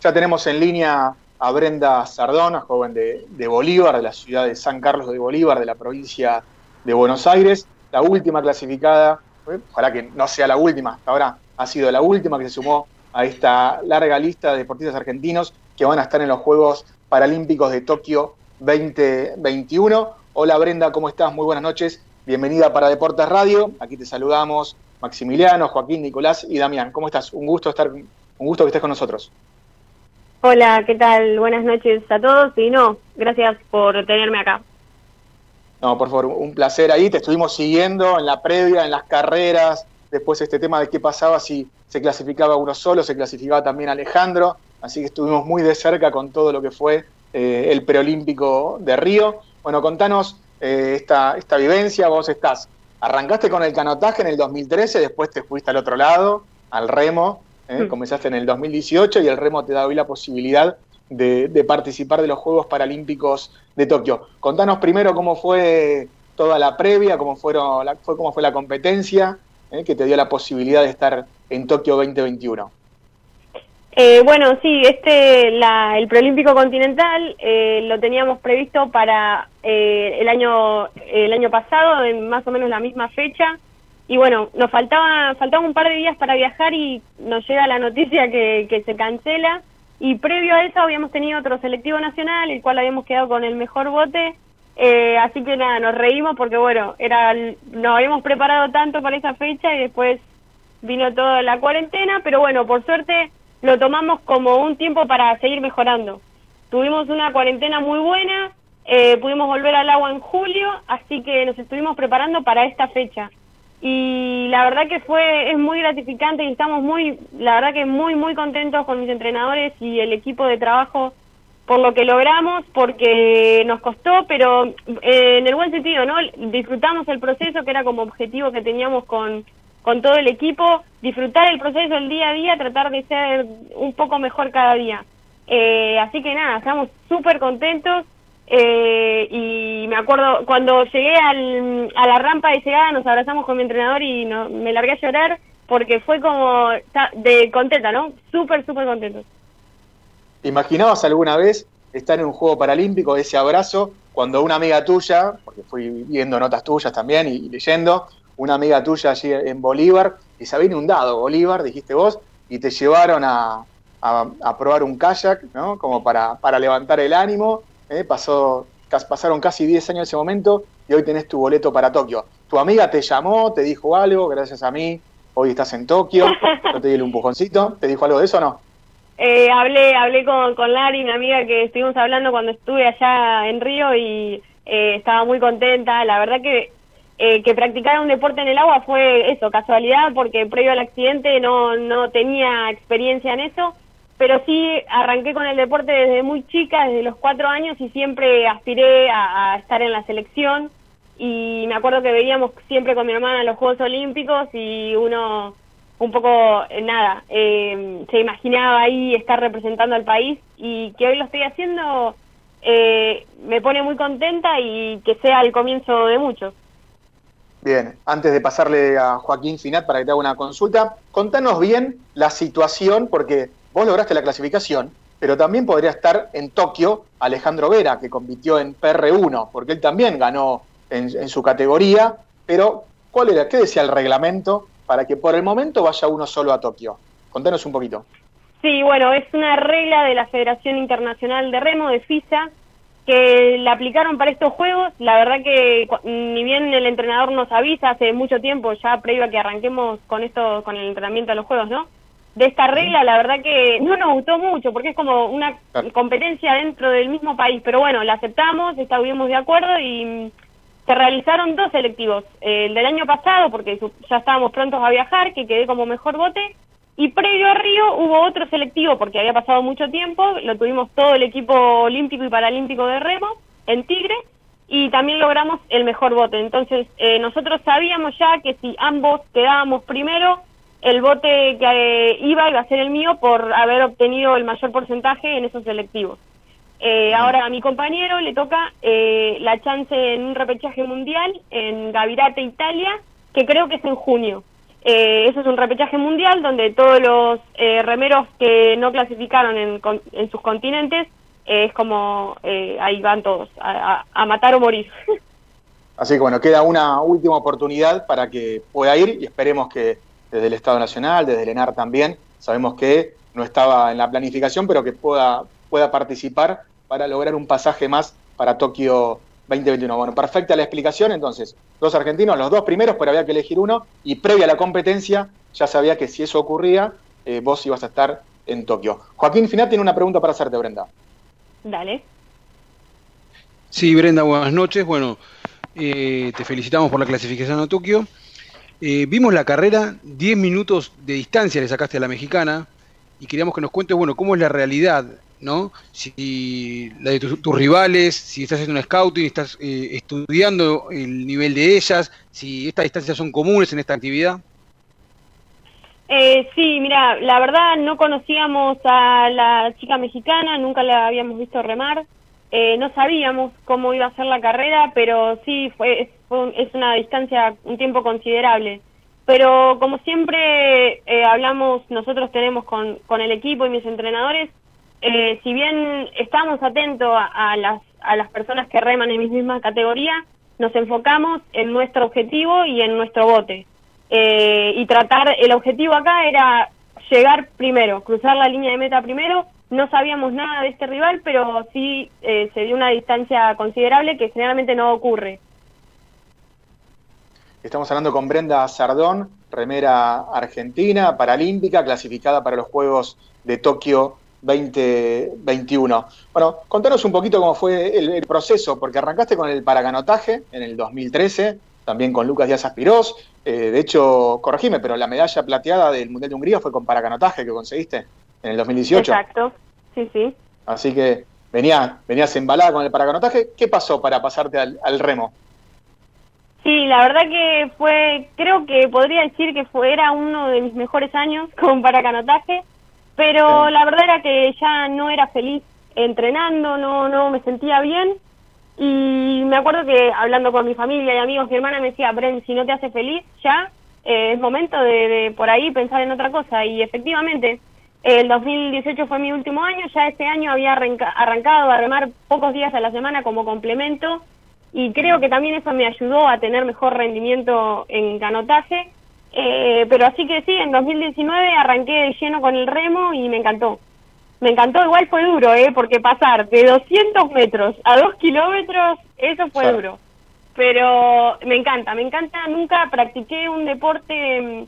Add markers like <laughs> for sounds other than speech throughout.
Ya tenemos en línea a Brenda Sardona, joven de, Bolívar, de la ciudad de San Carlos de Bolívar, de la provincia de Buenos Aires, la última clasificada, ¿eh? ojalá que no sea la última, hasta ahora ha sido la última que se sumó a esta larga lista de deportistas argentinos que van a estar en los Juegos Paralímpicos de Tokio 2021. Hola Brenda, ¿cómo estás? Muy buenas noches. Bienvenida para Deportes Radio. Aquí te saludamos Maximiliano, Joaquín, Nicolás y Damián. ¿Cómo estás? Un gusto estar, un gusto que estés con nosotros. Hola, ¿qué tal? Buenas noches a todos y no, gracias por tenerme acá. No, por favor, un placer ahí. Te estuvimos siguiendo en la previa, en las carreras, después este tema de qué pasaba si se clasificaba uno solo, se clasificaba también Alejandro, así que estuvimos muy de cerca con todo lo que fue eh, el preolímpico de Río. Bueno, contanos eh, esta, esta vivencia, vos estás, arrancaste con el canotaje en el 2013, después te fuiste al otro lado, al remo, ¿eh? Mm. comenzaste en el 2018 y el remo te da hoy la posibilidad de, participar de los Juegos Paralímpicos de Tokio. Contanos primero cómo fue toda la previa, cómo, fueron la, fue, cómo fue la competencia ¿eh? que te dio la posibilidad de estar en Tokio 2021. Eh, bueno, sí, este, la, el preolímpico continental lo teníamos previsto para el año el año pasado, en más o menos la misma fecha, y bueno, nos faltaba, faltaban un par de días para viajar y nos llega la noticia que, que se cancela. Y previo a eso habíamos tenido otro selectivo nacional, el cual habíamos quedado con el mejor bote. Eh, así que nada, nos reímos porque bueno, era nos habíamos preparado tanto para esa fecha y después vino toda la cuarentena, pero bueno, por suerte lo tomamos como un tiempo para seguir mejorando. Tuvimos una cuarentena muy buena, eh, pudimos volver al agua en julio, así que nos estuvimos preparando para esta fecha y la verdad que fue es muy gratificante y estamos muy la verdad que muy muy contentos con mis entrenadores y el equipo de trabajo por lo que logramos porque nos costó pero eh, en el buen sentido no disfrutamos el proceso que era como objetivo que teníamos con con todo el equipo disfrutar el proceso el día a día tratar de ser un poco mejor cada día. Eh, así que nada estamos súper contentos eh, y me acuerdo, cuando llegué al, a la rampa de llegada, nos abrazamos con mi entrenador y me largué a llorar porque fue como de contenta, ¿no? Súper, súper contento. ¿Imaginabas alguna vez estar en un juego paralímpico, ese abrazo, cuando una amiga tuya, porque fui viendo notas tuyas también y, leyendo, una amiga tuya allí en Bolívar, y se había inundado Bolívar, dijiste vos, y te llevaron a, a, probar un kayak, ¿no? Como para, para levantar el ánimo, ¿eh? Pasó, pasaron casi 10 años de ese momento y hoy tenés tu boleto para Tokio. Tu amiga te llamó, te dijo algo, gracias a mí, hoy estás en Tokio, <laughs> yo te di un empujoncito, ¿te dijo algo de eso o no? Eh, hablé hablé con, con Lari, mi amiga, que estuvimos hablando cuando estuve allá en Río y eh, estaba muy contenta. La verdad que eh, que practicar un deporte en el agua fue eso, casualidad, porque previo al accidente no, no tenía experiencia en eso pero sí arranqué con el deporte desde muy chica, desde los cuatro años y siempre aspiré a, estar en la selección y me acuerdo que veíamos siempre con mi hermana los Juegos Olímpicos y uno un poco, eh, nada, eh, se imaginaba ahí estar representando al país y que hoy lo estoy haciendo eh, me pone muy contenta y que sea el comienzo de mucho. Bien, antes de pasarle a Joaquín Finat para que te haga una consulta, contanos bien la situación, porque vos lograste la clasificación, pero también podría estar en Tokio Alejandro Vera, que compitió en PR1, porque él también ganó en, su categoría, pero ¿cuál era? ¿Qué decía el reglamento para que por el momento vaya uno solo a Tokio? Contanos un poquito. Sí, bueno, es una regla de la Federación Internacional de Remo, de FISA, que la aplicaron para estos juegos. La verdad que ni bien el entrenador nos avisa hace mucho tiempo, ya previo a que arranquemos con esto, con el entrenamiento de los juegos, ¿no? De esta regla, la verdad que no nos gustó mucho, porque es como una competencia dentro del mismo país, pero bueno, la aceptamos, estuvimos de acuerdo y se realizaron dos selectivos, el del año pasado, porque ya estábamos prontos a viajar, que quedé como mejor bote, y previo a Río hubo otro selectivo, porque había pasado mucho tiempo, lo tuvimos todo el equipo olímpico y paralímpico de remo en Tigre, y también logramos el mejor bote. Entonces, eh, nosotros sabíamos ya que si ambos quedábamos primero, el bote que eh, iba iba a ser el mío por haber obtenido el mayor porcentaje en esos selectivos. Eh, ahora a mi compañero le toca eh, la chance en un repechaje mundial en Gavirate, Italia, que creo que es en junio. Eh, eso es un repechaje mundial donde todos los eh, remeros que no clasificaron en, en sus continentes eh, es como ahí van todos a, a, matar o morir. <laughs> Así que bueno, queda una última oportunidad para que pueda ir y esperemos que desde el Estado Nacional, desde el ENAR también, sabemos que no estaba en la planificación, pero que pueda, pueda participar para lograr un pasaje más para Tokio 2021. Bueno, perfecta la explicación, entonces, dos argentinos, los dos primeros, pero había que elegir uno, y previa a la competencia ya sabía que si eso ocurría, eh, vos ibas a estar en Tokio. Joaquín Finat tiene una pregunta para hacerte, Brenda. Dale. Sí, Brenda, buenas noches. Bueno, eh, te felicitamos por la clasificación a Tokio. Eh, vimos la carrera, 10 minutos de distancia le sacaste a la mexicana, y queríamos que nos cuentes, bueno, cómo es la realidad ¿no? Si la de tus, rivales, si estás haciendo un scouting, estás eh, estudiando el nivel de ellas, si estas distancias son comunes en esta actividad. Eh, sí, mira, la verdad no conocíamos a la chica mexicana, nunca la habíamos visto remar, eh, no sabíamos cómo iba a ser la carrera, pero sí fue, es, es una distancia, un tiempo considerable. Pero como siempre eh, hablamos, nosotros tenemos con, con el equipo y mis entrenadores, eh, si bien estamos atentos a, las, a las personas que reman en mi misma categoría, nos enfocamos en nuestro objetivo y en nuestro bote. Eh, y tratar, el objetivo acá era llegar primero, cruzar la línea de meta primero. No sabíamos nada de este rival, pero sí eh, se dio una distancia considerable que generalmente no ocurre. Estamos hablando con Brenda Sardón, remera argentina, paralímpica, clasificada para los Juegos de Tokio 2021. Bueno, contanos un poquito cómo fue el, proceso, porque arrancaste con el paracanotaje en el 2013, también con Lucas Díaz Aspirós. Eh, de hecho, corregime, pero la medalla plateada del Mundial de Hungría fue con paracanotaje que conseguiste en el 2018. Exacto, sí, sí. Así que venías, venías embalada con el paracanotaje. ¿Qué pasó para pasarte al, al remo? Sí, la verdad que fue, creo que podría decir que fue, era uno de mis mejores años <laughs> con paracanotaje pero la verdad era que ya no era feliz entrenando, no, no me sentía bien. Y me acuerdo que hablando con mi familia y amigos, mi hermana me decía, Bren, si no te hace feliz, ya eh, es momento de, por ahí pensar en otra cosa. Y efectivamente, el 2018 fue mi último año, ya este año había arrancado a remar pocos días a la semana como complemento y creo que también eso me ayudó a tener mejor rendimiento en canotaje eh, pero así que sí, en 2019 arranqué de lleno con el remo y me encantó. Me encantó, igual fue duro, ¿eh? Porque pasar de 200 metros a 2 kilómetros, eso fue duro. Pero me encanta, me encanta. Nunca practiqué un deporte, mm,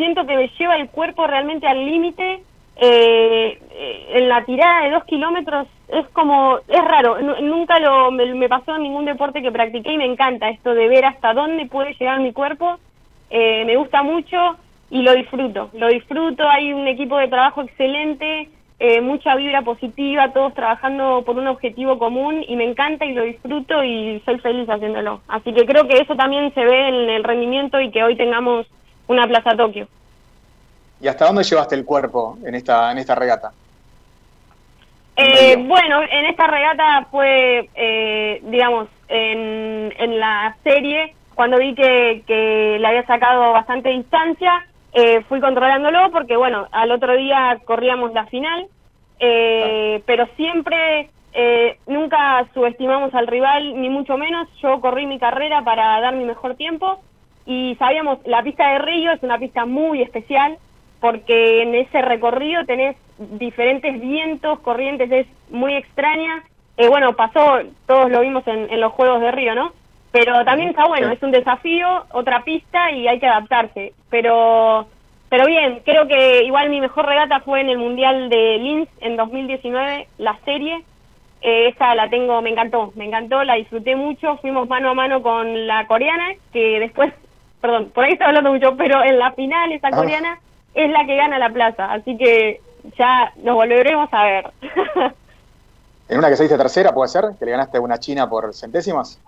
siento que me lleva el cuerpo realmente al límite. Eh, en la tirada de 2 kilómetros es como, es raro, nunca lo, me, me pasó en ningún deporte que practiqué y me encanta esto de ver hasta dónde puede llegar mi cuerpo eh, me gusta mucho y lo disfruto, lo disfruto, hay un equipo de trabajo excelente, eh, mucha vibra positiva, todos trabajando por un objetivo común y me encanta y lo disfruto y soy feliz haciéndolo. Así que creo que eso también se ve en el rendimiento y que hoy tengamos una Plaza Tokio. ¿Y hasta dónde llevaste el cuerpo en esta, en esta regata? Eh, bueno, en esta regata fue, eh, digamos, en, en la serie cuando vi que, que le había sacado bastante distancia, eh, fui controlándolo porque, bueno, al otro día corríamos la final, eh, pero siempre, eh, nunca subestimamos al rival, ni mucho menos. Yo corrí mi carrera para dar mi mejor tiempo y sabíamos, la pista de Río es una pista muy especial porque en ese recorrido tenés diferentes vientos, corrientes, es muy extraña. bueno, pasó, todos lo vimos en, en los Juegos de Río, ¿no? Pero también está bueno, es un desafío, otra pista y hay que adaptarse. Pero pero bien, creo que igual mi mejor regata fue en el Mundial de Linz en 2019, la serie. Eh, esa la tengo, me encantó, me encantó, la disfruté mucho. Fuimos mano a mano con la coreana, que después, perdón, por ahí está hablando mucho, pero en la final esa ah. coreana es la que gana la plaza. Así que ya nos volveremos a ver. <laughs> ¿En una que se dice tercera puede ser? ¿Que le ganaste a una china por centésimas?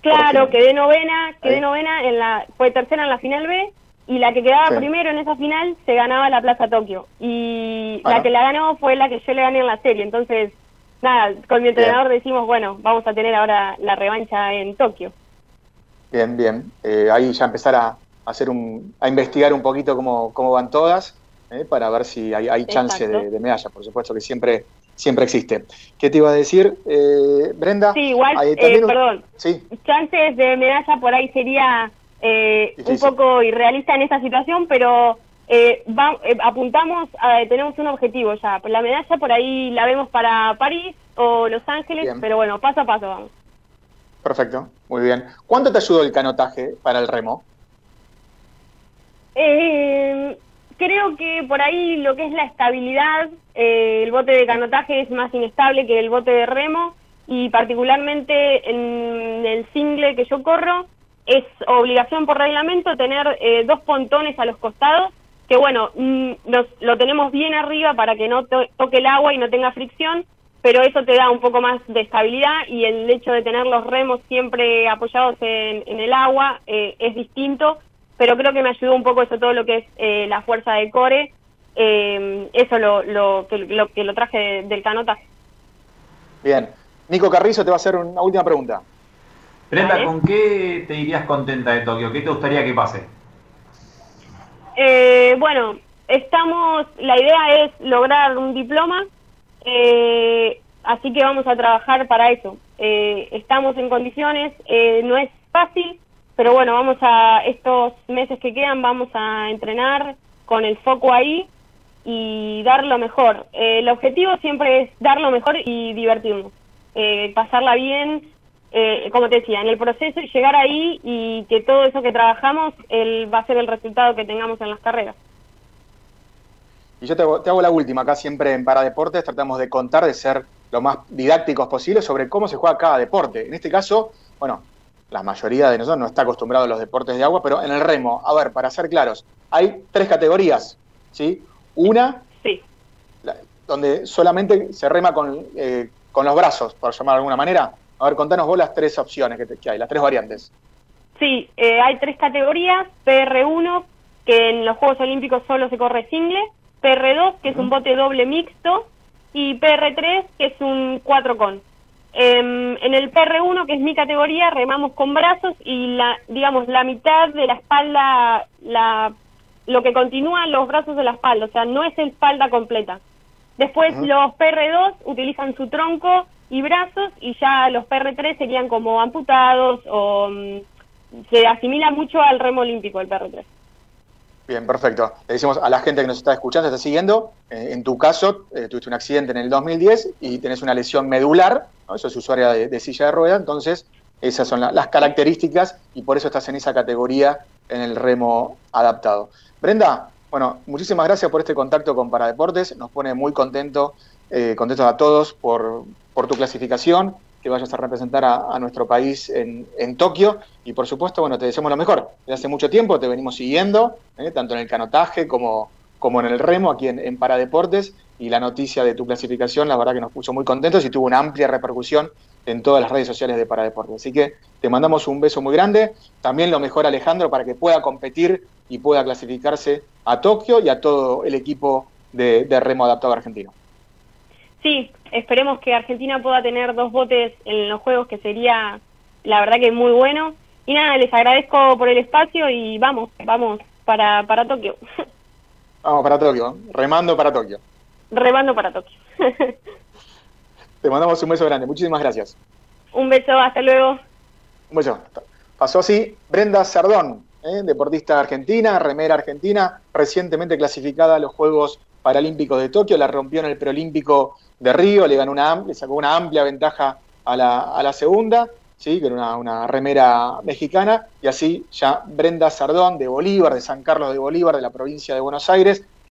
Claro, quedé novena, quedé novena, en la, fue tercera en la final B y la que quedaba primero en esa final se ganaba la Plaza Tokio. Y la que la ganó fue la que yo le gané en la serie. Entonces, nada, con mi entrenador decimos, bueno, vamos a tener ahora la revancha en Tokio. Bien, bien. Eh, ahí ya empezar a, hacer un, a investigar un poquito cómo, cómo van todas, ¿eh? para ver si hay, hay chance de, medalla, por supuesto que siempre, siempre existe. ¿Qué te iba a decir, eh, Brenda? Sí, igual, eh, perdón, ¿Sí? chances de medalla por ahí sería un poco irrealista en esta situación, pero apuntamos, a, tenemos un objetivo ya, la medalla por ahí la vemos para París o Los Ángeles, pero bueno, paso a paso vamos. Perfecto, muy bien. ¿Cuánto te ayudó el canotaje para el remo? Eh, creo que por ahí lo que es la estabilidad, eh, el bote de canotaje es más inestable que el bote de remo y particularmente en el single que yo corro es obligación por reglamento tener eh, dos pontones a los costados que bueno, mm, lo tenemos bien arriba para que no toque el agua y no tenga fricción, pero eso te da un poco más de estabilidad y el hecho de tener los remos siempre apoyados en, el agua eh, es distinto, pero creo que me ayudó un poco eso, todo lo que es eh, la fuerza de core, eh, eso lo, lo, que, lo, que lo traje del canotaje. Bien, Nico Carrizo te va a hacer una última pregunta. Brenda, ¿con qué te irías contenta de Tokio? ¿Qué te gustaría que pase? bueno, estamos, la idea es lograr un diploma, eh, así que vamos a trabajar para eso. Eh, estamos en condiciones, eh, no es fácil, pero bueno, vamos a, estos meses que quedan, vamos a entrenar con el foco ahí y dar lo mejor. el objetivo siempre es dar lo mejor y divertirnos, pasarla bien, como te decía, en el proceso y llegar ahí y que todo eso que trabajamos va a ser el resultado que tengamos en las carreras. Y yo te hago, la última, acá siempre en Paradeportes tratamos de contar, de ser lo más didácticos posible sobre cómo se juega cada deporte. En este caso, bueno, la mayoría de nosotros no está acostumbrado a los deportes de agua, pero en el remo, a ver, para ser claros, hay tres categorías, ¿sí? Una, sí. donde solamente se rema con, eh, con los brazos, por llamar de alguna manera. A ver, contanos vos las tres opciones que, hay, las tres variantes. Sí, eh, hay tres categorías, PR1, que en los Juegos Olímpicos solo se corre single, PR2, que es un bote doble mixto, y PR3, que es un 4 con. Em, en el PR1, que es mi categoría, remamos con brazos y la, digamos, la mitad de la espalda, la, lo que continúa los brazos de la espalda, o sea, no es espalda completa. Después los PR2 utilizan su tronco y brazos y ya los PR3 serían como amputados o mm, se asimila mucho al remo olímpico el PR3. Bien, perfecto. Le decimos a la gente que nos está escuchando, está siguiendo, eh, en tu caso, eh, tuviste un accidente en el 2010 y tenés una lesión medular, eso es usuaria de, silla de rueda, entonces esas son las características y por eso estás en esa categoría en el remo adaptado. Brenda, bueno, muchísimas gracias por este contacto con Paradeportes, nos pone muy contento, eh, contentos a todos por, por tu clasificación que vayas a representar a, nuestro país en, Tokio. Y por supuesto, bueno, te deseamos lo mejor. Desde hace mucho tiempo te venimos siguiendo, ¿eh? tanto en el canotaje como, como en el remo, aquí en, Paradeportes. Y la noticia de tu clasificación, la verdad que nos puso muy contentos y tuvo una amplia repercusión en todas las redes sociales de Paradeportes. Así que te mandamos un beso muy grande. También lo mejor, Alejandro, para que pueda competir y pueda clasificarse a Tokio y a todo el equipo de remo adaptado argentino. Sí, esperemos que Argentina pueda tener dos botes en los juegos, que sería la verdad que muy bueno. Y nada, les agradezco por el espacio y vamos, vamos para, para Tokio. <laughs> Vamos para Tokio, remando para Tokio. Remando para Tokio. <laughs> Te mandamos un beso grande, muchísimas gracias. Un beso, hasta luego. Un beso. Pasó así Brenda Sardón, ¿eh? deportista argentina, remera argentina, recientemente clasificada a los Juegos Paralímpicos de Tokio, la rompió en el preolímpico de Río, le ganó una le sacó una amplia ventaja a la, a la segunda, ¿sí? que era una, remera mexicana, y así ya Brenda Sardón de Bolívar, de San Carlos de Bolívar, de la provincia de Buenos Aires,